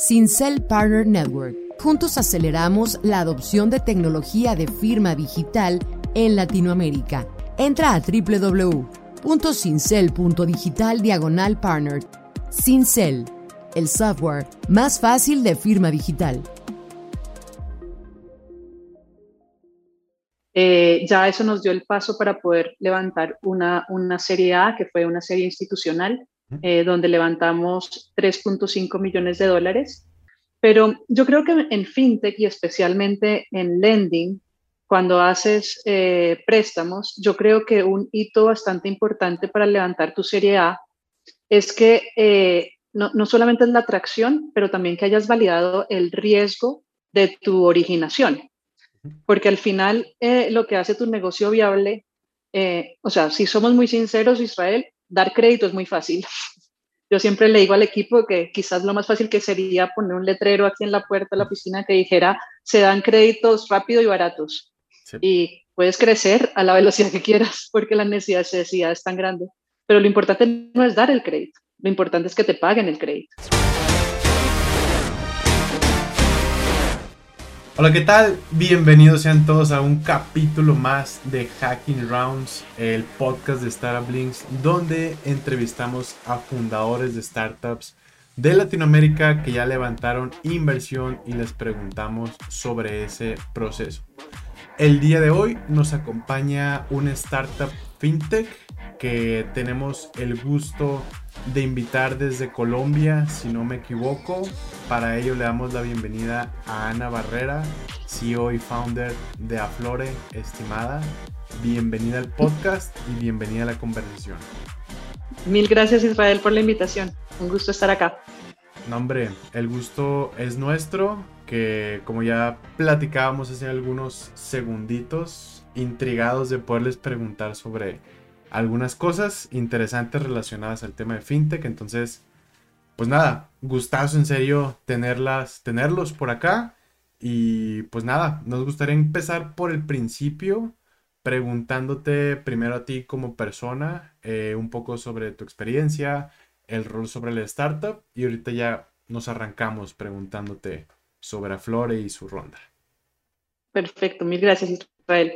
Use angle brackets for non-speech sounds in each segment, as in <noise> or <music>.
Sincel Partner Network. Juntos aceleramos la adopción de tecnología de firma digital en Latinoamérica. Entra a www.cincel.digital diagonal partner. Cincel, el software más fácil de firma digital. Eh, ya eso nos dio el paso para poder levantar una, una serie A, que fue una serie institucional, eh, donde levantamos 3.5 millones de dólares. Pero yo creo que en fintech y especialmente en lending, cuando haces eh, préstamos, yo creo que un hito bastante importante para levantar tu serie A es que no, no solamente es la atracción, pero también que hayas validado el riesgo de tu originación. Porque al final eh, lo que hace tu negocio viable, eh, o sea, si somos muy sinceros, Israel, dar crédito es muy fácil. Yo siempre le digo al equipo que quizás lo más fácil que sería poner un letrero aquí en la puerta de la piscina que dijera, se dan créditos rápido y baratos. Y puedes crecer a la velocidad que quieras porque la necesidad, necesidad es tan grande. Pero lo importante no es dar el crédito, lo importante es que te paguen el crédito. Hola, ¿qué tal? Bienvenidos sean todos a un capítulo más de Hacking Rounds, el podcast de Startup Links, donde entrevistamos a fundadores de startups de Latinoamérica que ya levantaron inversión y les preguntamos sobre ese proceso. El día de hoy nos acompaña una startup fintech que tenemos el gusto de invitar desde Colombia, si no me equivoco. Para ello le damos la bienvenida a Ana Barrera, CEO y founder de Aflore, estimada. Bienvenida al podcast y bienvenida a la conversación. Mil gracias Israel por la invitación. Un gusto estar acá. No, hombre, el gusto es nuestro, que como ya platicábamos hace algunos segunditos, intrigados de poderles preguntar sobre algunas cosas interesantes relacionadas al tema de fintech. Entonces, pues nada, gustazo en serio tenerlas, tenerlos por acá. Y pues nada, nos gustaría empezar por el principio, preguntándote primero a ti como persona, eh, un poco sobre tu experiencia, el rol sobre la startup y ahorita ya nos arrancamos preguntándote sobre Aflore y su ronda. Perfecto, mil gracias Israel.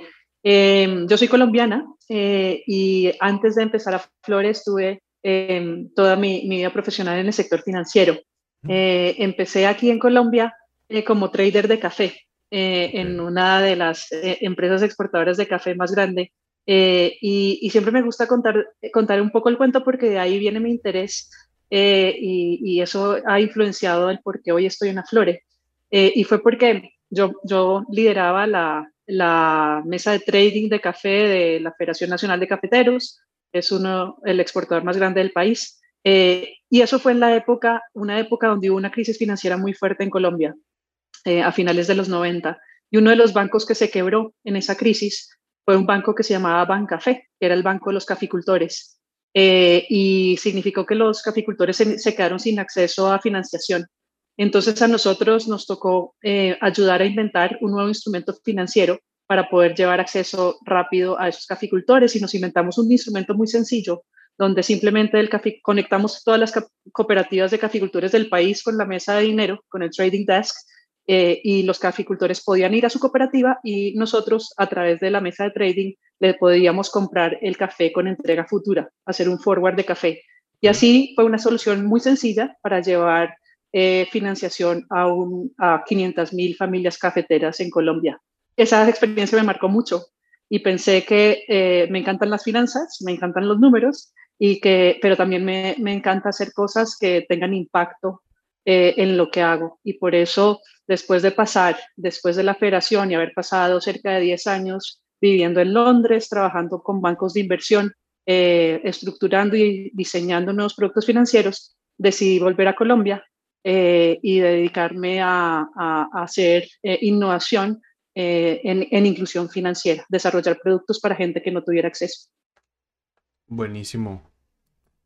Em, yo soy colombiana eh, y antes de empezar a Flores estuve em, toda mi, vida profesional en el sector financiero. Eh, empecé aquí en Colombia eh, como trader de café en una de las empresas exportadoras de café más grande y, siempre me gusta contar, contar un poco el cuento porque de ahí viene mi interés y, y, eso ha influenciado el por qué hoy estoy en Aflore. y fue porque yo, yo lideraba la, la mesa de trading de café de la Federación Nacional de Cafeteros, es uno, el exportador más grande del país. Eh, y eso fue en la época, una época donde hubo una crisis financiera muy fuerte en Colombia, eh, a finales de los 90. Y uno de los bancos que se quebró en esa crisis fue un banco que se llamaba Bancafé, que era el banco de los caficultores. Eh, y significó que los caficultores se, quedaron sin acceso a financiación. Entonces a nosotros nos tocó eh, ayudar a inventar un nuevo instrumento financiero para poder llevar acceso rápido a esos caficultores y nos inventamos un instrumento muy sencillo donde simplemente el conectamos todas las cooperativas de caficultores del país con la mesa de dinero, con el trading desk, eh, y los caficultores podían ir a su cooperativa y nosotros a través de la mesa de trading le podíamos comprar el café con entrega futura, hacer un forward de café. Y así fue una solución muy sencilla para llevar eh, financiación a, un, a 500 mil familias cafeteras en Colombia. Esa experiencia me marcó mucho y pensé que eh, me encantan las finanzas, me encantan los números, y que, pero también me, me encanta hacer cosas que tengan impacto eh, en lo que hago. Y por eso, después de pasar, después de la federación y haber pasado cerca de 10 años viviendo en Londres, trabajando con bancos de inversión, estructurando y diseñando nuevos productos financieros, decidí volver a Colombia eh, y dedicarme a, hacer eh, innovación eh, en, inclusión financiera, desarrollar productos para gente que no tuviera acceso. Buenísimo.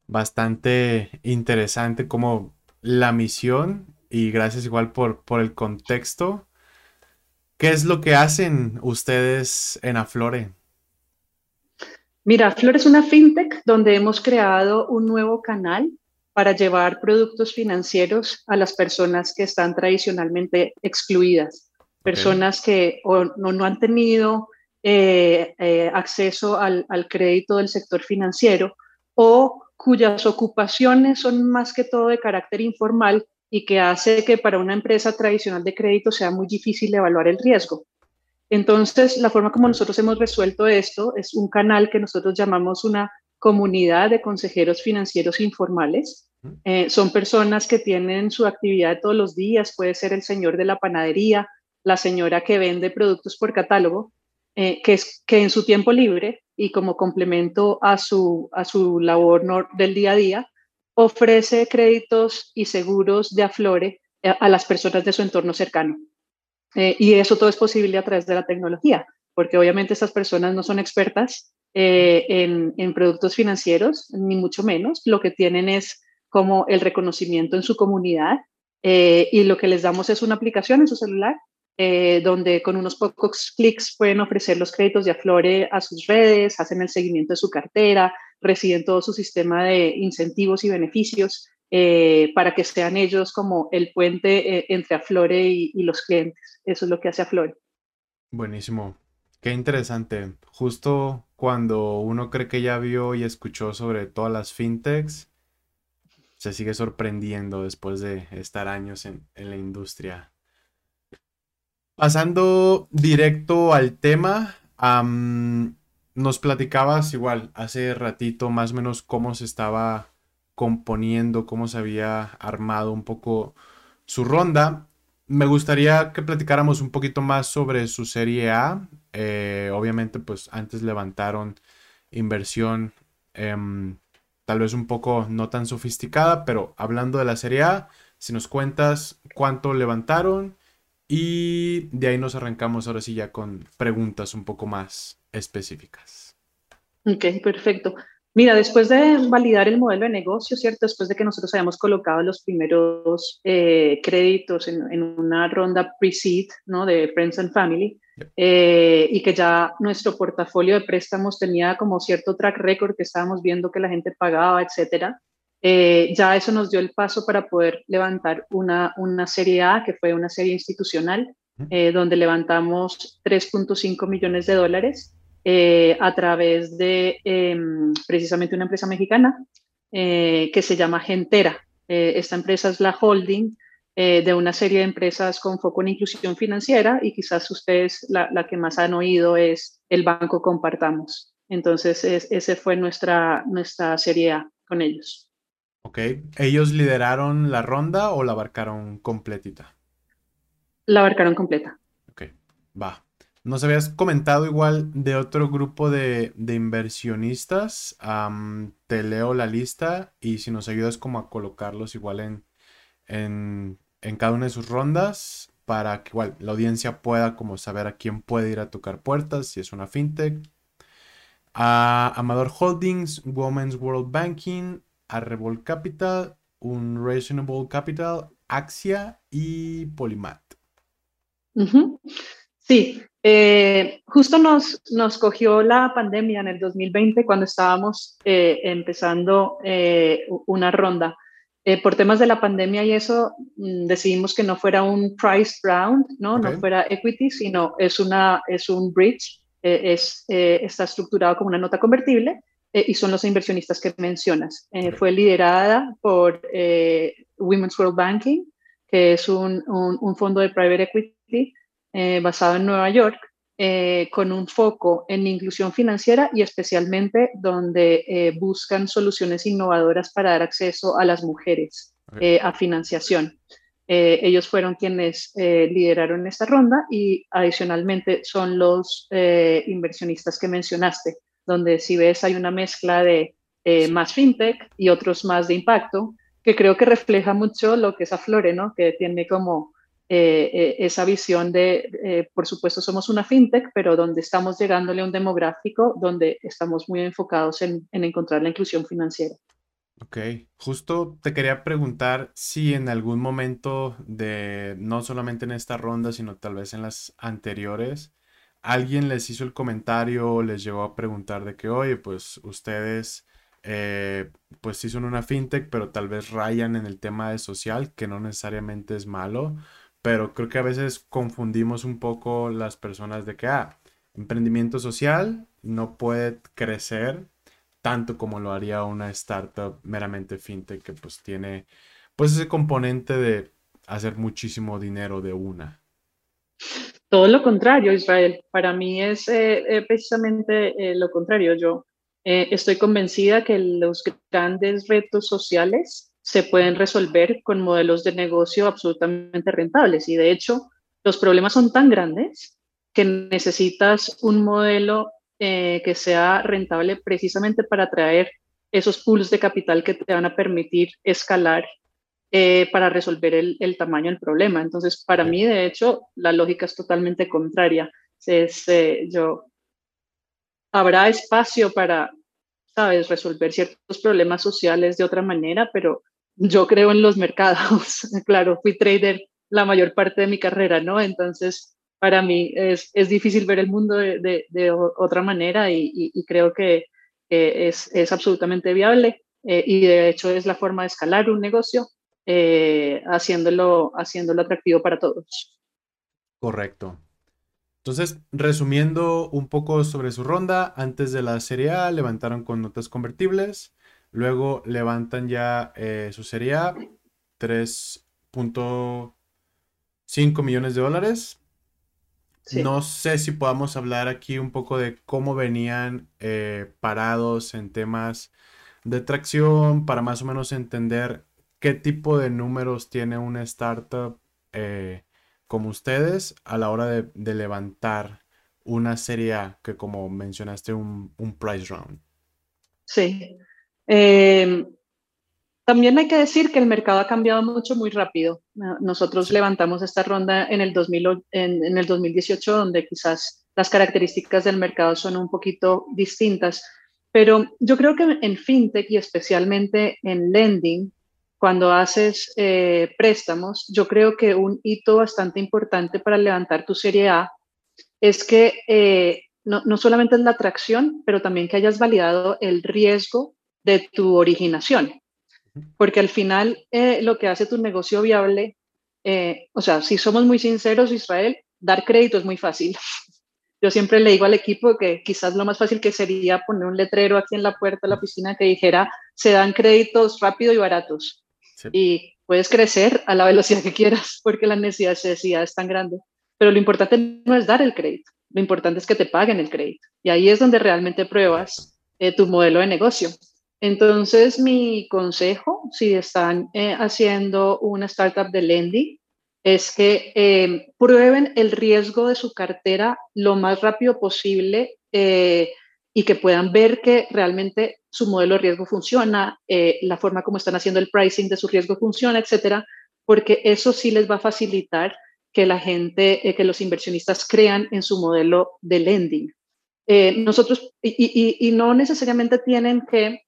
Bastante interesante como la misión y gracias igual por, por el contexto. ¿Qué es lo que hacen ustedes en Aflore? Mira, Aflore es una fintech donde hemos creado un nuevo canal para llevar productos financieros a las personas que están tradicionalmente excluidas, personas que no, no, han tenido eh, eh, acceso al, al crédito del sector financiero o cuyas ocupaciones son más que todo de carácter informal y que hace que para una empresa tradicional de crédito sea muy difícil evaluar el riesgo. Entonces, la forma como nosotros hemos resuelto esto es un canal que nosotros llamamos una comunidad de consejeros financieros informales. Eh, son personas que tienen su actividad todos los días, puede ser el señor de la panadería, la señora que vende productos por catálogo, eh, que, es, que en su tiempo libre y como complemento a su, a su labor del día a día, ofrece créditos y seguros de aflore eh, a las personas de su entorno cercano. Eh, y eso todo es posible a través de la tecnología, porque obviamente estas personas no son expertas eh, en, en, productos financieros, ni mucho menos. Lo que tienen es como el reconocimiento en su comunidad y lo que les damos es una aplicación en su celular eh, donde con unos pocos clics pueden ofrecer los créditos de Aflore a sus redes, hacen el seguimiento de su cartera, reciben todo su sistema de incentivos y beneficios eh, para que sean ellos como el puente eh, entre Aflore y, y, los clientes. Eso es lo que hace Aflore. Buenísimo. Qué interesante. Justo cuando uno cree que ya vio y escuchó sobre todas las fintechs, se sigue sorprendiendo después de estar años en, en la industria. Pasando directo al tema, nos platicabas igual hace ratito más o menos cómo se estaba componiendo, cómo se había armado un poco su ronda. Me gustaría que platicáramos un poquito más sobre su serie A. Eh, obviamente, pues antes levantaron inversión em, tal vez un poco no tan sofisticada, pero hablando de la serie A, si nos cuentas cuánto levantaron y de ahí nos arrancamos ahora sí ya con preguntas un poco más específicas. Ok, perfecto. Mira, después de validar el modelo de negocio, ¿cierto? Después de que nosotros hayamos colocado los primeros eh, créditos en, una ronda pre-seed, ¿no? De Friends and Family, eh, y que ya nuestro portafolio de préstamos tenía como cierto track record que estábamos viendo que la gente pagaba, etcétera. Eh, ya eso nos dio el paso para poder levantar una, una serie A, que fue una serie institucional, eh, donde levantamos 3.5 millones de dólares eh, a través de em, precisamente una empresa mexicana que se llama Gentera. esta empresa es la holding de una serie de empresas con foco en inclusión financiera y quizás ustedes la, la que más han oído es el Banco Compartamos. Entonces, ese fue nuestra, nuestra serie A con ellos. Ok. ¿Ellos lideraron la ronda o la abarcaron completita? La abarcaron completa. Ok, va. Nos habías comentado igual de otro grupo de, inversionistas. te leo la lista y si nos ayudas como a colocarlos igual en, en, cada una de sus rondas para que igual la audiencia pueda como saber a quién puede ir a tocar puertas, si es una fintech. Amador Holdings, Women's World Banking, Arrebol Capital, un Reasonable Capital, Axia y Polymat. Sí, eh, justo nos, nos cogió la pandemia en el 2020 cuando estábamos eh, empezando eh, una ronda. Por temas de la pandemia y eso, mm, decidimos que no fuera un price round, ¿no? no fuera equity, sino es, una, es un bridge, es, está estructurado como una nota convertible eh, y son los inversionistas que mencionas. Eh, fue liderada por eh, Women's World Banking, que es un, un, fondo de private equity basado en Nueva York, con un foco en inclusión financiera y especialmente donde buscan soluciones innovadoras para dar acceso a las mujeres a financiación. ellos fueron quienes lideraron esta ronda y adicionalmente son los inversionistas que mencionaste donde si ves hay una mezcla de eh, más fintech y otros más de impacto, que creo que refleja mucho lo que es Aflore, ¿no? que tiene como eh, eh, esa visión de, por supuesto, somos una fintech, pero donde estamos llegándole a un demográfico donde estamos muy enfocados en, en encontrar la inclusión financiera. Ok, justo te quería preguntar si en algún momento de, no solamente en esta ronda, sino tal vez en las anteriores, alguien les hizo el comentario o les llegó a preguntar de que, oye, pues ustedes eh, pues sí son una fintech, pero tal vez rayan en el tema de social, que no necesariamente es malo, pero creo que a veces confundimos un poco las personas de que, ah, emprendimiento social no puede crecer tanto como lo haría una startup meramente fintech que pues tiene pues ese componente de hacer muchísimo dinero de una. Todo lo contrario, Israel. Para mí es eh, eh, precisamente eh, lo contrario. Yo estoy convencida que los grandes retos sociales se pueden resolver con modelos de negocio absolutamente rentables. Y de hecho, los problemas son tan grandes que necesitas un modelo que sea rentable precisamente para atraer esos pools de capital que te van a permitir escalar eh, para resolver el, el, tamaño del problema. Entonces, para mí, de hecho, la lógica es totalmente contraria. Es, eh, yo, habrá espacio para, sabes, resolver ciertos problemas sociales de otra manera, pero yo creo en los mercados. <laughs> claro, fui trader la mayor parte de mi carrera, ¿no? Entonces, para mí es, es difícil ver el mundo de, de, otra manera y, creo que es, es, absolutamente viable. Eh, y de hecho es la forma de escalar un negocio eh, haciéndolo, haciéndolo atractivo para todos. Correcto. Entonces, resumiendo un poco sobre su ronda, antes de la Serie A levantaron con notas convertibles, luego levantan ya eh, su Serie A, 3.5 millones de dólares. No sé si podamos hablar aquí un poco de cómo venían eh, parados en temas de tracción para más o menos entender qué tipo de números tiene una startup eh, como ustedes a la hora de, levantar una serie A, que como mencionaste, un, price round. Sí. Em, también hay que decir que el mercado ha cambiado mucho, muy rápido. Nosotros levantamos esta ronda en el, 2000, en el 2018, donde quizás las características del mercado son un poquito distintas. Pero yo creo que en fintech y especialmente en lending, cuando haces eh, préstamos, yo creo que un hito bastante importante para levantar tu serie A es que eh, no, no, solamente es la atracción, pero también que hayas validado el riesgo de tu originación. Porque al final eh, lo que hace tu negocio viable, o sea, si somos muy sinceros, Israel, dar crédito es muy fácil. <laughs> Yo siempre le digo al equipo que quizás lo más fácil que sería poner un letrero aquí en la puerta de la oficina que dijera, se dan créditos rápido y baratos y puedes crecer a la velocidad que quieras <laughs> porque la necesidad, es tan grande. Pero lo importante no es dar el crédito, lo importante es que te paguen el crédito. Y ahí es donde realmente pruebas eh, tu modelo de negocio. Entonces, mi consejo, si están eh, haciendo una startup de lending, es que eh, prueben el riesgo de su cartera lo más rápido posible y que puedan ver que realmente su modelo de riesgo funciona, eh, la forma como están haciendo el pricing de su riesgo funciona, etcétera, porque eso sí les va a facilitar que la gente, eh, que los inversionistas crean en su modelo de lending. Eh, nosotros, y, no necesariamente tienen que,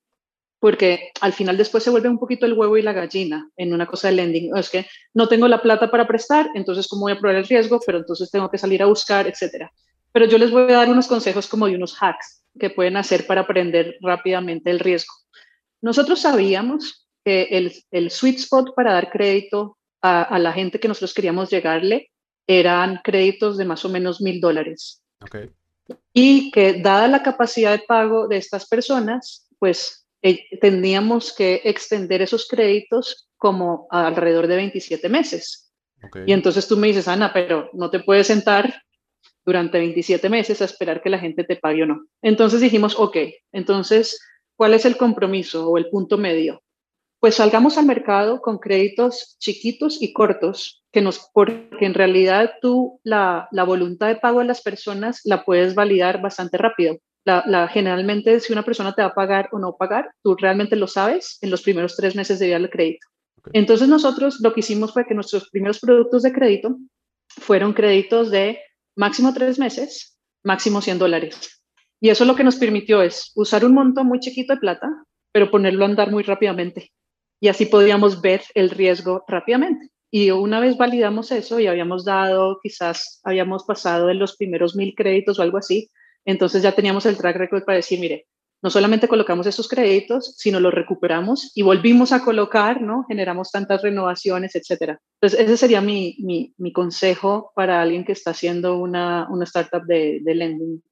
porque al final después se vuelve un poquito el huevo y la gallina en una cosa de lending. Es que no tengo la plata para prestar, entonces cómo voy a probar el riesgo, pero entonces tengo que salir a buscar, etcétera. Pero yo les voy a dar unos consejos como de unos hacks que pueden hacer para aprender rápidamente el riesgo. Nosotros sabíamos que el, el sweet spot para dar crédito a, la gente que nosotros queríamos llegarle eran créditos de más o menos mil dólares. Y que dada la capacidad de pago de estas personas, pues eh, tendríamos que extender esos créditos como alrededor de 27 meses. Y entonces tú me dices, Ana, pero no te puedes sentar durante 27 meses a esperar que la gente te pague o no. Entonces dijimos, ok, entonces, ¿cuál es el compromiso o el punto medio? Pues salgamos al mercado con créditos chiquitos y cortos, que nos, porque en realidad tú la, la voluntad de pago de las personas la puedes validar bastante rápido. La, la, generalmente, si una persona te va a pagar o no pagar, tú realmente lo sabes en los primeros tres meses de vida del crédito. Entonces nosotros lo que hicimos fue que nuestros primeros productos de crédito fueron créditos de máximo tres meses, máximo 100 dólares. Y eso lo que nos permitió es usar un monto muy chiquito de plata, pero ponerlo a andar muy rápidamente. Y así podíamos ver el riesgo rápidamente. Y una vez validamos eso y habíamos dado, quizás habíamos pasado de los primeros mil créditos o algo así, entonces ya teníamos el track record para decir, mire, no solamente colocamos esos créditos, sino los recuperamos y volvimos a colocar, ¿no? Generamos tantas renovaciones, etcétera. Entonces, ese sería mi, mi, mi consejo para alguien que está haciendo una, una startup de, de lending.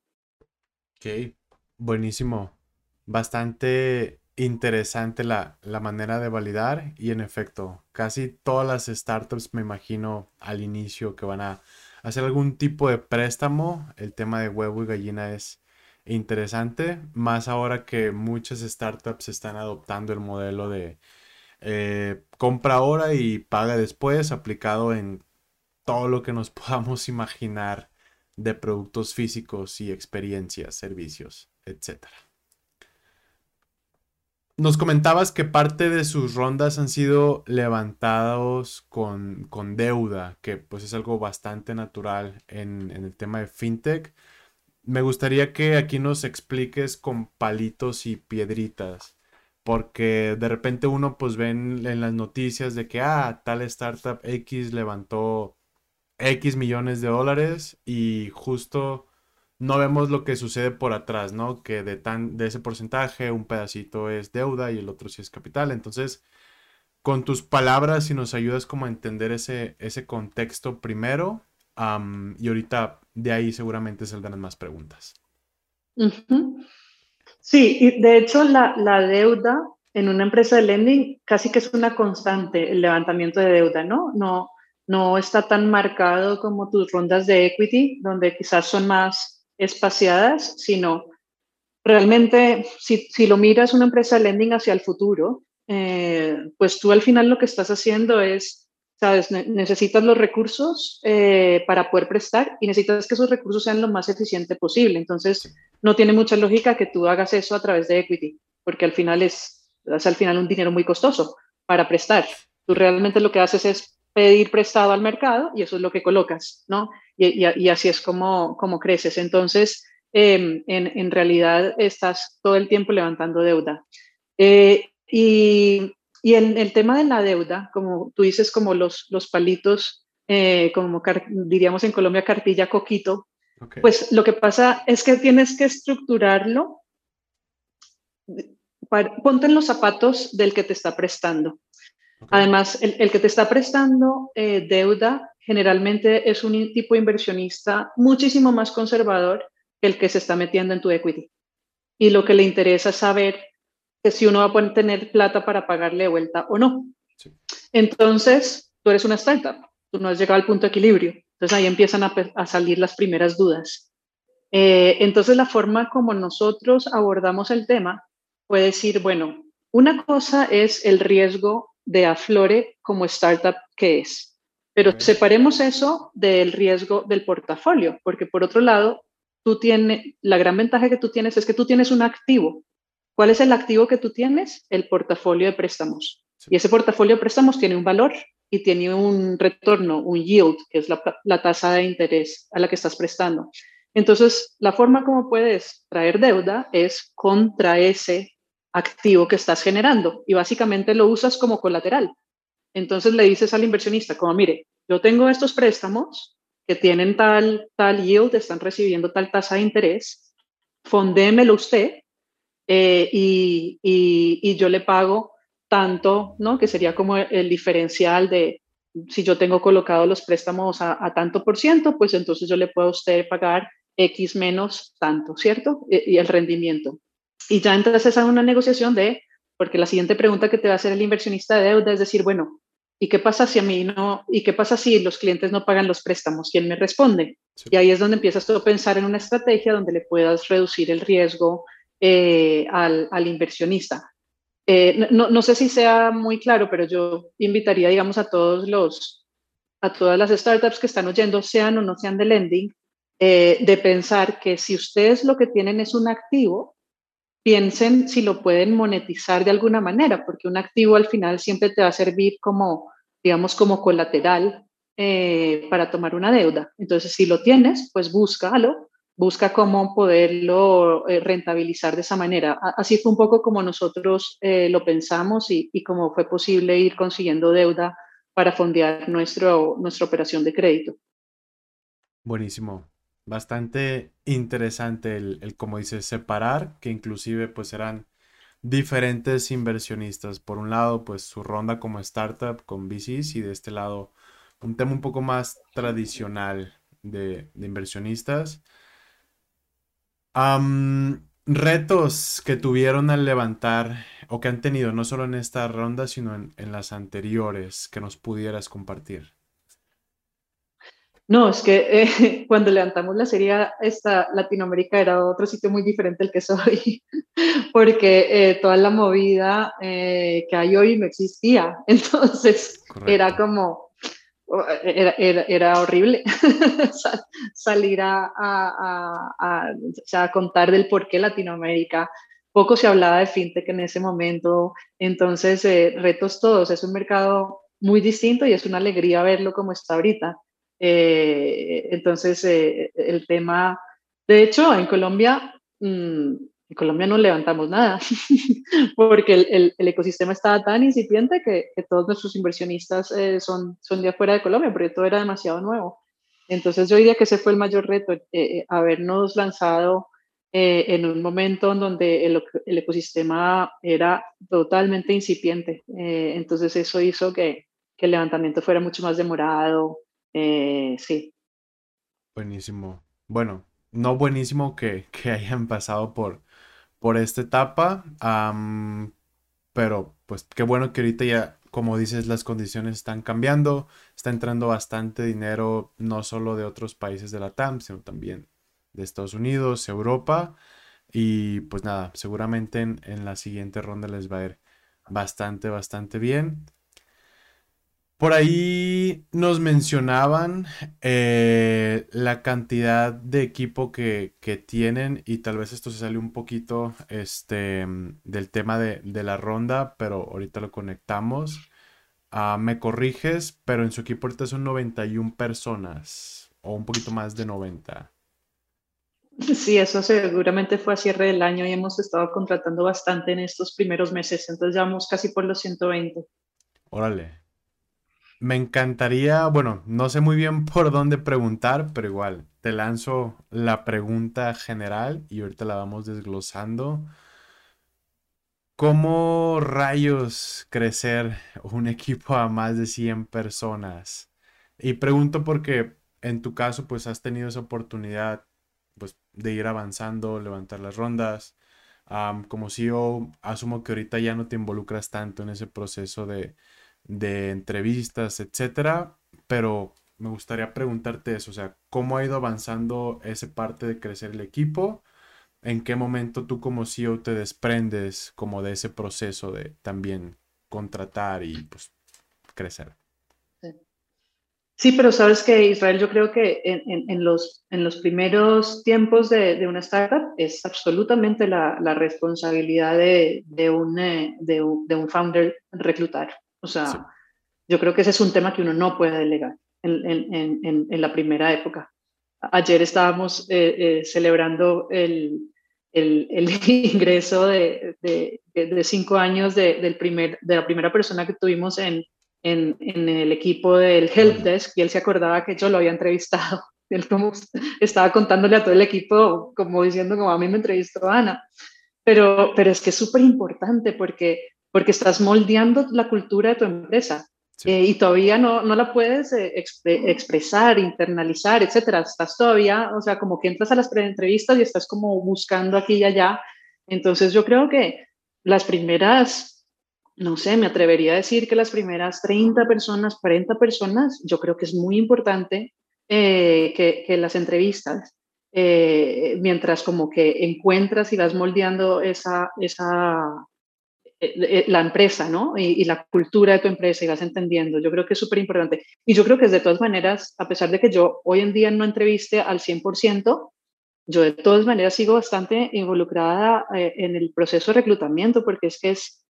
Ok, buenísimo. Bastante interesante la, la, manera de validar y en efecto, casi todas las startups me imagino al inicio que van a hacer algún tipo de préstamo. El tema de huevo y gallina es interesante, más ahora que muchas startups están adoptando el modelo de eh, compra ahora y paga después, aplicado en todo lo que nos <laughs> podamos imaginar de productos físicos y experiencias, servicios, etc. Nos comentabas que parte de sus rondas han sido levantados con, con deuda, que pues es algo bastante natural en, el tema de fintech. Me gustaría que aquí nos expliques con palitos y piedritas, porque de repente uno pues ven en las noticias de que, ah, tal startup X levantó X millones de dólares y justo no vemos lo que sucede por atrás, ¿no? Que de, tan, de ese porcentaje un pedacito es deuda y el otro sí es capital. Entonces, con tus palabras, si nos ayudas como a entender ese, ese contexto primero y ahorita de ahí seguramente saldrán más preguntas. Sí, y de hecho la, la, deuda en una empresa de lending casi que es una constante, el levantamiento de deuda, ¿no? No, no está tan marcado como tus rondas de equity, donde quizás son más espaciadas, sino realmente si, si lo miras una empresa de lending hacia el futuro, eh, pues tú al final lo que estás haciendo es ¿sabes? necesitas los recursos eh, para poder prestar y necesitas que esos recursos sean lo más eficiente posible. Entonces, no tiene mucha lógica que tú hagas eso a través de equity, porque al final es, es al final un dinero muy costoso para prestar. Tú realmente lo que haces es pedir prestado al mercado y eso es lo que colocas, ¿no? Y, y, así es como, como creces. Entonces, em, en, en, realidad estás todo el tiempo levantando deuda. Eh, y y en el tema de la deuda, como tú dices, como los, los palitos, eh, como diríamos en Colombia, cartilla coquito, pues lo que pasa es que tienes que estructurarlo. ponte en los zapatos del que te está prestando. Además, el, el, que te está prestando eh, deuda generalmente es un tipo de inversionista muchísimo más conservador que el que se está metiendo en tu equity. Y lo que le interesa es saber que si uno va a poder tener plata para pagarle vuelta o no. Entonces, tú eres una startup, tú no has llegado al punto de equilibrio. Entonces ahí empiezan a, salir las primeras dudas. Eh, entonces la forma como nosotros abordamos el tema puede decir, bueno, una cosa es el riesgo de Aflore como startup que es, pero separemos eso del riesgo del portafolio, porque por otro lado, tú tienes, la gran ventaja que tú tienes es que tú tienes un activo ¿Cuál es el activo que tú tienes? El portafolio de préstamos. Y ese portafolio de préstamos tiene un valor y tiene un retorno, un yield, que es la, la, tasa de interés a la que estás prestando. Entonces, la forma como puedes traer deuda es contra ese activo que estás generando y básicamente lo usas como colateral. Entonces le dices al inversionista, como mire, yo tengo estos préstamos que tienen tal, tal yield, están recibiendo tal tasa de interés, fondémelo usted eh, y, y, yo le pago tanto, ¿no? Que sería como el diferencial de si yo tengo colocado los préstamos a, tanto por ciento, pues entonces yo le puedo a usted pagar X menos tanto, ¿cierto? Y, y el rendimiento. Y ya entras a una negociación de, porque la siguiente pregunta que te va a hacer el inversionista de deuda es decir, bueno, ¿y qué pasa si a mí no, y qué pasa si los clientes no pagan los préstamos? ¿Quién me responde? Y ahí es donde empiezas tú a pensar en una estrategia donde le puedas reducir el riesgo, eh, al, al, inversionista. Eh, no, no, sé si sea muy claro, pero yo invitaría, digamos, a todos los, a todas las startups que están oyendo, sean o no sean de lending, eh, de pensar que si ustedes lo que tienen es un activo, piensen si lo pueden monetizar de alguna manera, porque un activo al final siempre te va a servir como, digamos, como colateral para tomar una deuda. Entonces, si lo tienes, pues búscalo busca cómo poderlo eh, rentabilizar de esa manera. Así fue un poco como nosotros eh, lo pensamos y, y cómo fue posible ir consiguiendo deuda para fondear nuestro, nuestra operación de crédito. Buenísimo. Bastante interesante el, el, como dices, separar, que inclusive pues eran diferentes inversionistas. Por un lado, pues su ronda como startup con VCs y de este lado un tema un poco más tradicional de, inversionistas. retos que tuvieron al levantar o que han tenido no solo en esta ronda, sino en, en las anteriores que nos pudieras compartir. No, es que eh, <laughs> cuando levantamos la serie, esta Latinoamérica era otro sitio muy diferente al que soy, <laughs> porque eh, toda la movida eh, que hay hoy no existía. <laughs> Entonces era como, era, era, horrible salir a, a, a, a, contar del por qué Latinoamérica. Poco se hablaba de fintech en ese momento, entonces retos todos, es un mercado muy distinto y es una alegría verlo como está ahorita. Eh, entonces, eh, el tema, de hecho, en Colombia, mm, en Colombia no levantamos nada, <laughs> porque el, ecosistema estaba tan incipiente que, todos nuestros inversionistas eh, son, son de afuera de Colombia, porque todo era demasiado nuevo. Entonces, yo diría que ese fue el mayor reto, habernos lanzado en un momento en donde el, ecosistema era totalmente incipiente. entonces, eso hizo que el levantamiento fuera mucho más demorado, eh, sí. Buenísimo. Bueno, no buenísimo que, <laughs> hayan pasado por, por esta etapa, pero pues qué bueno que ahorita ya, como dices, las condiciones están cambiando, está entrando bastante dinero, no solo de otros países de la TAM, sino también de Estados Unidos, Europa, y pues nada, seguramente en, en la siguiente ronda les va a ir bastante, bastante bien. Por ahí nos mencionaban eh, la cantidad de equipo que, tienen y tal vez esto se sale un poquito este, del tema de, la ronda, pero ahorita lo conectamos. Ah, me corriges, pero en su equipo ahorita son 91 personas o un poquito más de 90. Sí, eso seguramente fue a cierre del año y hemos estado contratando bastante en estos primeros meses, entonces ya vamos casi por los 120. Órale. Me encantaría, bueno, no sé muy bien <laughs> por dónde preguntar, pero igual, te lanzo la pregunta general y ahorita la vamos desglosando. ¿Cómo rayos crecer un <laughs> equipo a más de 100 personas? Y pregunto porque en tu caso, pues has tenido esa oportunidad pues, de ir avanzando, levantar las rondas. como CEO, asumo que ahorita ya no te involucras tanto en ese proceso de, de entrevistas, etcétera, pero me gustaría preguntarte eso, o sea, ¿cómo ha ido avanzando esa parte de crecer el equipo? ¿En qué momento tú como CEO te desprendes como de ese proceso de también contratar y pues crecer? Sí, pero sabes que Israel, yo creo que en, los, en los primeros tiempos de, una startup es absolutamente la, responsabilidad de, un, eh, de, un, founder reclutar. O sea, yo creo que ese es un tema que uno no puede delegar en, la primera época. Ayer estábamos eh, eh, celebrando el, <laughs> ingreso de, cinco años del primer, de la primera persona que tuvimos en, el equipo del Help Desk y él se acordaba que yo lo había entrevistado. <laughs> Él como estaba contándole a todo el equipo, como diciendo como a mí me entrevistó Ana. Pero, pero es que es súper importante porque porque estás moldeando la cultura de tu empresa eh, y todavía no, no la puedes eh, expresar, internalizar, etcétera. Estás todavía, o sea, como que entras a las entrevistas y estás como buscando aquí y allá. Entonces yo creo que las primeras, no sé, me atrevería a decir que las primeras 30 personas, 40 personas, yo creo que es muy importante eh, que, que, las entrevistas, mientras como que encuentras y vas moldeando esa, esa eh, eh, la empresa, ¿no? Y, la cultura de tu empresa y vas entendiendo. Yo creo que es súper importante. Y yo creo que es de todas maneras, a pesar de que yo hoy en día no entreviste al 100%, yo de todas maneras sigo bastante involucrada eh, en el proceso de reclutamiento porque es que es,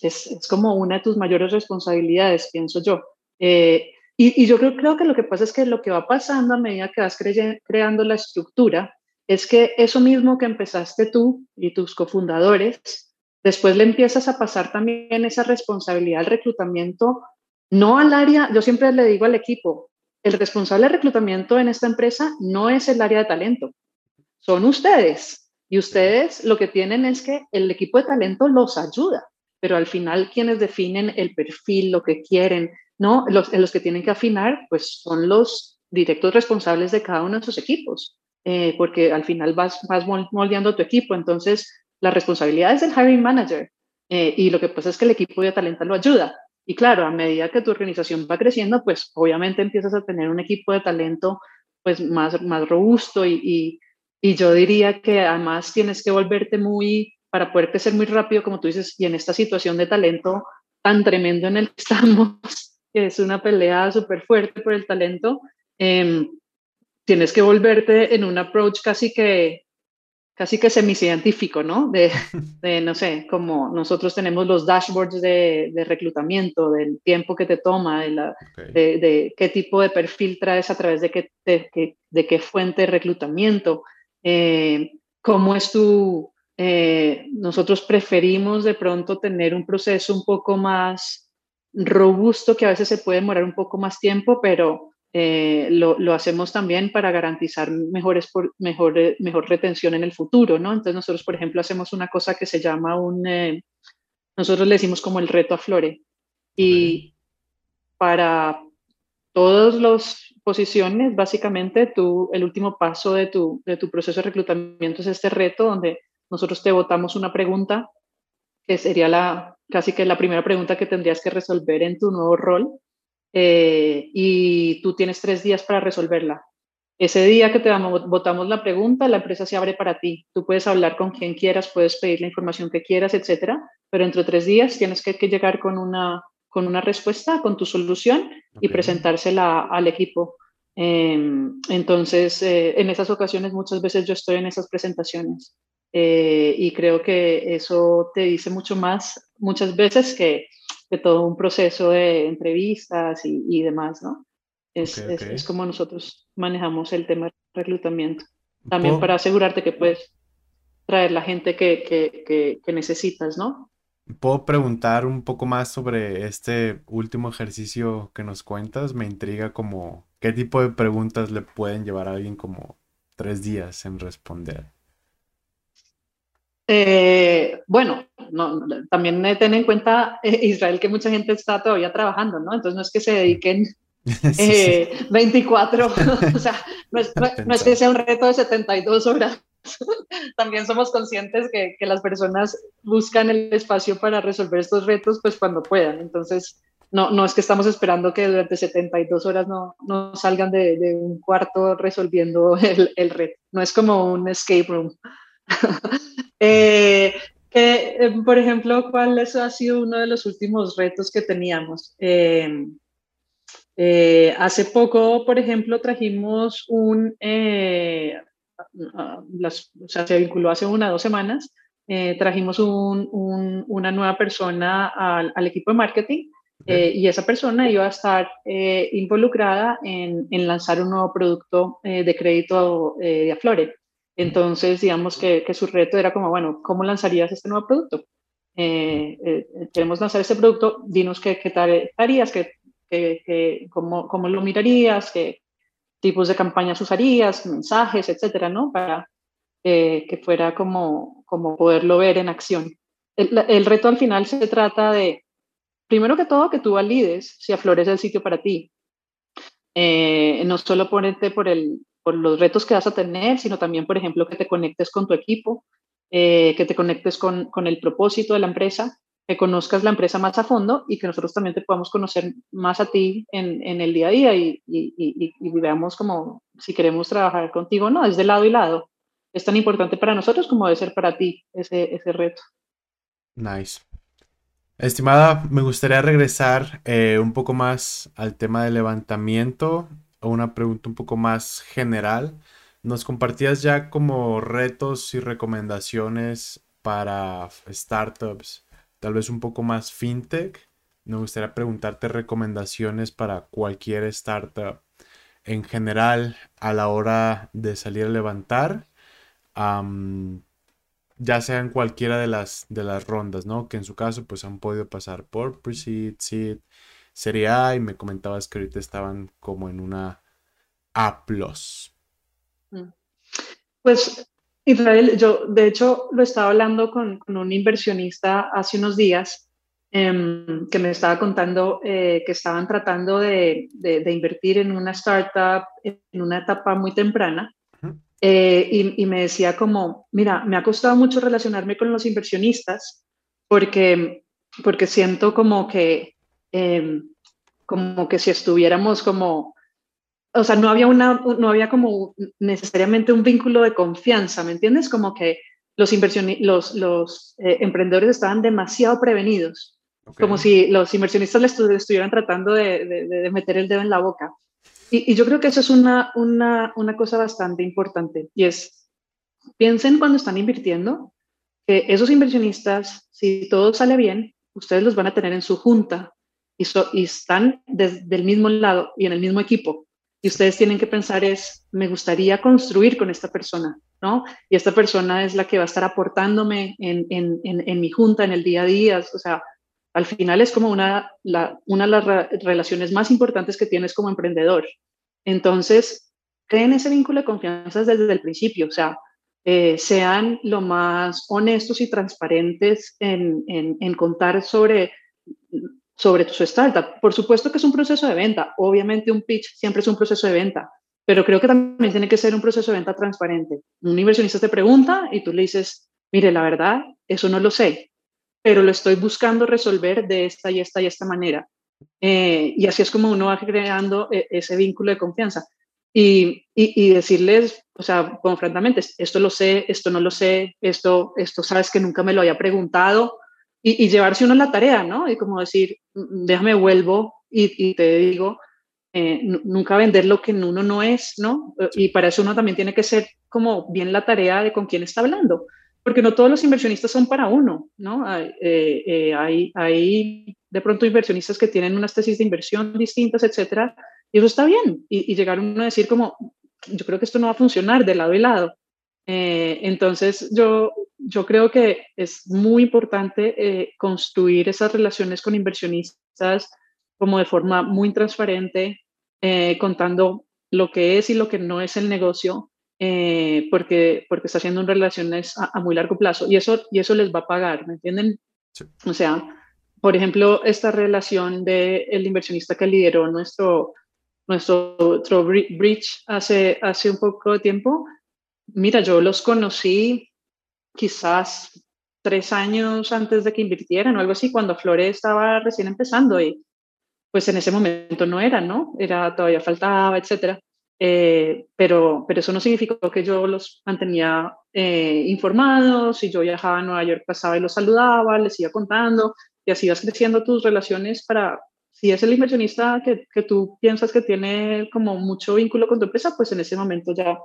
es, como una de tus mayores responsabilidades, pienso yo. y, y, yo creo que lo que pasa es que lo que va pasando a medida que vas creando la estructura es que eso mismo que empezaste tú y tus cofundadores, Después le empiezas a pasar también esa responsabilidad al reclutamiento, no al área, yo siempre le digo al equipo, el responsable de reclutamiento en esta empresa no es el área de talento, son ustedes. Y ustedes lo que tienen es que el equipo de talento los ayuda, pero al final quienes definen el perfil, lo que quieren, ¿no? Los, que tienen que afinar, pues son los directos responsables de cada uno de sus equipos, eh, porque al final vas, vas moldeando tu equipo. Entonces, la responsabilidad es del hiring manager. Eh, y lo que pasa es que el equipo de talento lo ayuda. Y claro, a medida que tu organización va creciendo, pues obviamente empiezas a tener un equipo de talento pues más, más robusto y, y, yo diría que además tienes que volverte muy, para poder crecer muy rápido, como tú dices, y en esta situación de talento tan tremendo en el que estamos, <laughs> que es una pelea súper fuerte por el talento, em, tienes que volverte en un approach casi que casi que semicientífico, ¿no? De, <laughs> de, no sé, como nosotros tenemos los dashboards de, de reclutamiento, del tiempo que te toma, de, la, de, de, qué tipo de perfil traes a través de qué, de, qué fuente de reclutamiento, eh, cómo es tu... Eh, nosotros preferimos de pronto tener un proceso un poco más robusto, que a veces se puede demorar un poco más tiempo, pero eh, lo, lo, hacemos también para garantizar mejores por, mejor, mejor retención en el futuro, ¿no? Entonces nosotros, por ejemplo, hacemos una cosa que se llama un, eh, nosotros le decimos como el reto a Flore. Y para todas las posiciones, básicamente, tú, el último paso de tu, de tu proceso de reclutamiento es este reto donde nosotros te votamos una pregunta que sería la, casi que la primera pregunta que tendrías que resolver en tu nuevo rol eh, y tú tienes tres días para resolverla. Ese día que te votamos la pregunta, la empresa se abre para ti. Tú puedes hablar con quien quieras, puedes pedir la información que quieras, etcétera, pero entre tres días tienes que, llegar con una, con una respuesta, con tu solución y presentársela al equipo. Em, entonces, eh, en esas ocasiones muchas veces yo estoy en esas presentaciones eh, y creo que eso te dice mucho más muchas veces que de todo un proceso de entrevistas y, y demás, ¿no? Es, Es, como nosotros manejamos el tema de reclutamiento. También para asegurarte que puedes traer la gente que, que, que, necesitas, ¿no? ¿Puedo preguntar un poco más sobre este último ejercicio que nos cuentas? Me intriga como qué tipo de preguntas le pueden llevar a alguien como tres días en responder. Eh, bueno, no, también ten en cuenta, eh, Israel, que mucha gente está todavía trabajando, ¿no? Entonces no es que se dediquen <laughs> 24, eh, <laughs> o sea, no es, que sea un reto de 72 horas. <laughs> también somos conscientes que, que, las personas buscan el espacio para resolver estos retos, pues cuando puedan. Entonces, no, no es que estamos esperando que durante 72 horas no, no salgan de, de, un cuarto resolviendo el, el reto. No es como un escape room. Eh, que, eh, por ejemplo, ¿cuál ha sido uno de los últimos retos que teníamos? Eh, hace poco, por ejemplo, trajimos un, las, o sea, se vinculó hace una o dos semanas, trajimos un, una nueva persona al, al equipo de marketing y esa persona iba a estar involucrada en, en, lanzar un nuevo producto de crédito de Aflore. Entonces, digamos que, su reto era como, bueno, ¿cómo lanzarías este nuevo producto? Eh, eh, queremos lanzar este producto, dinos qué, qué harías, qué, qué, cómo, cómo, lo mirarías, qué tipos de campañas usarías, mensajes, etcétera, ¿no? Para que fuera como, como poderlo ver en acción. El, reto al final se trata de, primero que todo, que tú valides si Aflores es el sitio para ti. Eh, no solo ponerte por el, por los retos que vas a tener, sino también, por ejemplo, que te conectes con tu equipo, eh, que te conectes con, con, el propósito de la empresa, que conozcas la empresa más a fondo y que nosotros también te podamos conocer más a ti en, en el día a día y, y, y, veamos como si queremos trabajar contigo no, es de lado y lado. Es tan importante para nosotros como debe ser para ti ese, ese reto. Nice. Estimada, me gustaría regresar eh, un poco más al tema del levantamiento una pregunta un poco más general. Nos compartías ya como retos y recomendaciones para startups, tal vez un poco más fintech. Me gustaría preguntarte recomendaciones para cualquier startup en general a la hora de salir a levantar, ya sea en cualquiera de las, de las rondas, ¿no? Que en su caso pues han podido pasar por pre-seed, seed, serie A y me comentabas que ahorita estaban como en una A. Mm. Pues Israel, yo de hecho lo estaba hablando con, un inversionista hace unos días em, que me estaba contando eh, que estaban tratando de, invertir en una startup en una etapa muy temprana eh, y, y, me decía como, mira, me ha costado mucho relacionarme con los inversionistas porque, porque siento como que, em, como que si estuviéramos como o sea, no había, una, no había como necesariamente un vínculo de confianza, ¿me entiendes? Como que los, los, los eh, emprendedores estaban demasiado prevenidos, como si los inversionistas les estuvieran tratando de, de, meter el dedo en la boca. Y, y, yo creo que eso es una, una, una cosa bastante importante, y es, piensen cuando están invirtiendo, que esos inversionistas, si todo sale bien, ustedes los van a tener en su junta y, y están desde el mismo lado y en el mismo equipo. Y ustedes tienen que pensar es, me gustaría construir con esta persona, ¿no? Y esta persona es la que va a estar aportándome en, en, en, mi junta, en el día a día. O sea, al final es como una, la, una de las relaciones más importantes que tienes como emprendedor. Entonces, creen ese vínculo de confianza desde el principio. O sea, eh, sean lo más honestos y transparentes en, en, en contar sobre sobre su startup. Por supuesto que es un proceso de venta. Obviamente un pitch siempre es un proceso de venta, pero creo que también tiene que ser un proceso de venta transparente. Un inversionista te pregunta y tú le dices, mire, la verdad, eso no lo sé, pero lo estoy buscando resolver de esta y esta y esta manera. Eh, y así es como uno va creando eh, ese vínculo de confianza. Y, y, decirles, o sea, francamente, esto lo sé, esto no lo sé, esto, esto sabes que nunca me lo había preguntado, y, llevarse uno la tarea, ¿no? Y como decir, mm, déjame vuelvo y, te digo, eh, nunca vender lo que uno no es, ¿no? Eh, y para eso uno también tiene que ser como bien la tarea de con quién está hablando, porque no todos los inversionistas son para uno, ¿no? Hay, eh, hay, hay, de pronto inversionistas que tienen unas tesis de inversión distintas, etcétera, y eso está bien. Y, y llegar uno a decir como, yo creo que esto no va a funcionar de lado y lado. Entonces yo yo creo que es muy importante eh, construir esas relaciones con inversionistas como de forma muy transparente, eh, contando lo que es y lo que no es el negocio, eh, porque, porque está haciendo relaciones a, muy largo plazo y eso, y eso les va a pagar, ¿me entienden? O sea, por ejemplo, esta relación del el inversionista que lideró nuestro, nuestro, nuestro bridge hace, hace un poco de tiempo, mira, yo los conocí quizás tres años antes de que invirtieran o algo así, cuando Flore estaba recién empezando y pues en ese momento no era, ¿no? Era, todavía faltaba, etcétera. Eh, pero, pero eso no significó que yo los mantenía eh, informados y yo viajaba a Nueva York, pasaba y los saludaba, les iba contando y así vas creciendo tus relaciones para, si es el inversionista que, que tú piensas que tiene como mucho vínculo con tu empresa, pues en ese momento ya,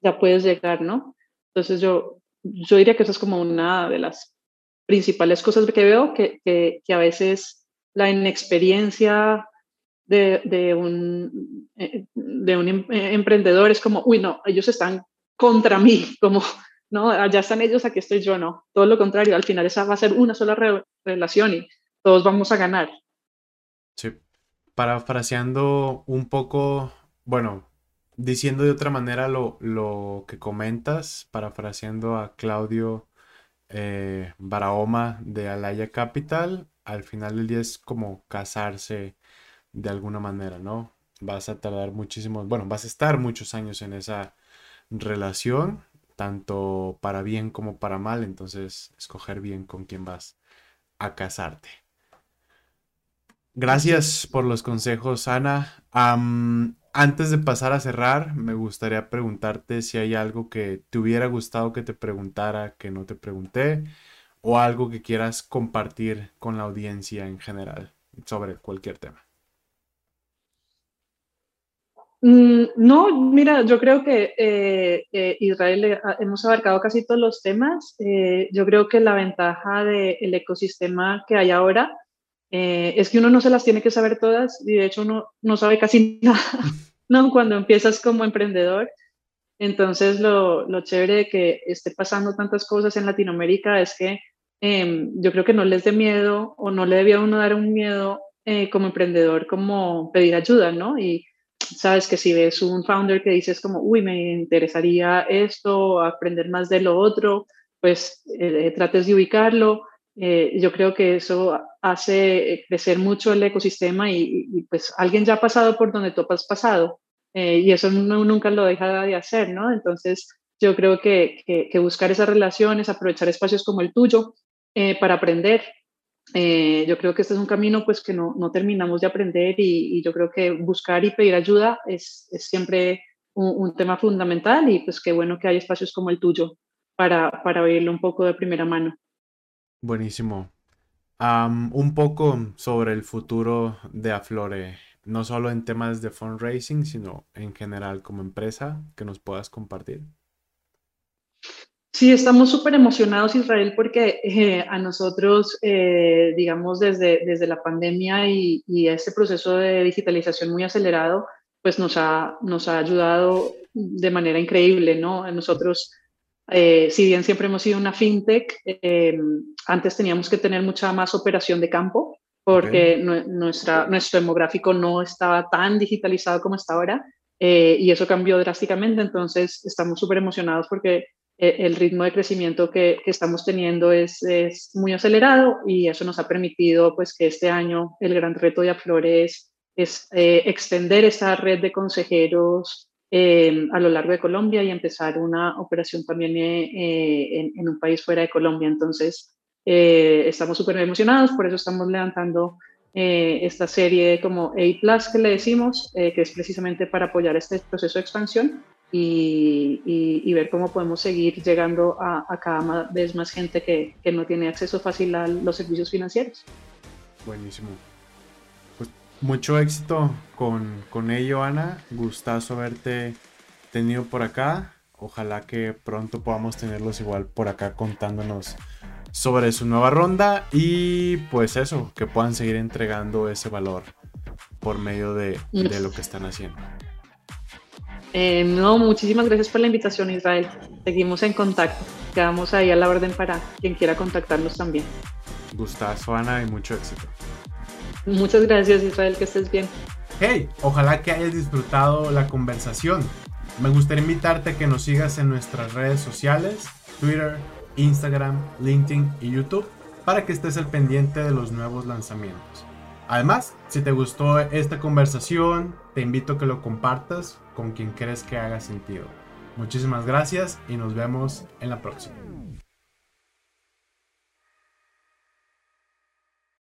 ya puedes llegar, ¿no? Entonces yo, yo diría que eso es como una de las principales cosas que veo, que, que, a veces la inexperiencia de, de, un, eh, de un em, eh, emprendedor es como, uy, no, ellos están contra mí, <laughs> como, no, allá están ellos, aquí estoy yo, no. Todo lo contrario, al final esa va a ser una sola relación y todos vamos a ganar. Sí, parafraseando un poco, bueno, diciendo de otra manera lo, lo que comentas, parafraseando a Claudio eh, Barahoma de Alaya Capital, al final del día es como casarse de alguna manera, ¿no? Vas a tardar muchísimos, bueno, vas a estar muchos años en esa relación, tanto para bien como para mal, entonces escoger bien con quién vas a casarte. Gracias por los consejos, Ana. Antes de pasar a cerrar, me gustaría preguntarte si hay algo que te hubiera gustado que te preguntara que no te pregunté o algo que quieras compartir con la audiencia en general sobre cualquier tema. Mm, no, mira, yo creo que eh, eh, Israel eh, hemos abarcado casi todos los temas. yo creo que la ventaja del ecosistema que hay ahora eh, es que uno no se las tiene que saber todas y de hecho uno no sabe casi <laughs> nada, ¿no? Cuando empiezas como emprendedor. Entonces, lo, lo chévere de que esté pasando tantas cosas en Latinoamérica es que em, yo creo que no les dé miedo o no le debía uno dar un miedo eh, como emprendedor como pedir ayuda, ¿no? Y sabes que si ves un founder que dices como, uy, me interesaría esto, aprender más de lo otro, pues eh, trates de ubicarlo. Eh, yo creo que eso hace crecer mucho el ecosistema y, pues alguien ya ha pasado por donde tú has pasado y eso nunca lo deja de hacer, ¿no? Entonces, yo creo que, que, buscar esas relaciones, aprovechar espacios como el tuyo para aprender, eh, yo creo que este es un camino pues que no, no terminamos de aprender y, yo creo que buscar y pedir ayuda es, es siempre un, tema fundamental y pues qué bueno que hay espacios como el tuyo para, para oírlo un poco de primera mano. Buenísimo. un poco sobre el futuro de Aflore, no solo en temas de fundraising, sino en general como empresa, que nos puedas compartir. Sí, estamos súper emocionados, Israel, porque eh, a nosotros, eh, digamos, desde, desde la pandemia y, y, este proceso de digitalización muy acelerado, pues nos ha, nos ha ayudado de manera increíble, ¿no? Nosotros, eh, si bien siempre hemos sido una fintech, antes teníamos que tener mucha más operación de campo, porque nuestra, nuestro demográfico no estaba tan digitalizado como está ahora, y eso cambió drásticamente, entonces estamos súper emocionados porque eh, el ritmo de crecimiento que, estamos teniendo es, es, muy acelerado y eso nos ha permitido pues que este año el gran reto de Aflores es eh, extender esta red de consejeros eh, a lo largo de Colombia y empezar una operación también en, en, un país fuera de Colombia. Entonces, estamos súper emocionados, por eso estamos levantando esta serie como A que le decimos, que es precisamente para apoyar este proceso de expansión y, ver cómo podemos seguir llegando a, cada vez más gente que, que, no tiene acceso fácil a los servicios financieros. Buenísimo. Mucho éxito con, con ello, Ana. Gustazo haberte tenido por acá. Ojalá que pronto podamos tenerlos igual por acá contándonos sobre su nueva ronda y pues eso, que puedan seguir entregando ese valor por medio de, de lo que están haciendo. Eh, no, muchísimas gracias por la invitación, Israel. Seguimos en contacto. Quedamos ahí a la orden para quien quiera contactarnos también. Gustazo, Ana, y mucho éxito. Muchas gracias, Israel, que estés bien. Hey, ojalá que hayas disfrutado la conversación. Me gustaría invitarte a que nos sigas en nuestras redes sociales, Twitter, Instagram, LinkedIn y YouTube, para que estés al pendiente de los nuevos lanzamientos. Además, si te gustó esta conversación, te invito a que lo compartas con quien crees que haga sentido. Muchísimas gracias y nos vemos en la próxima.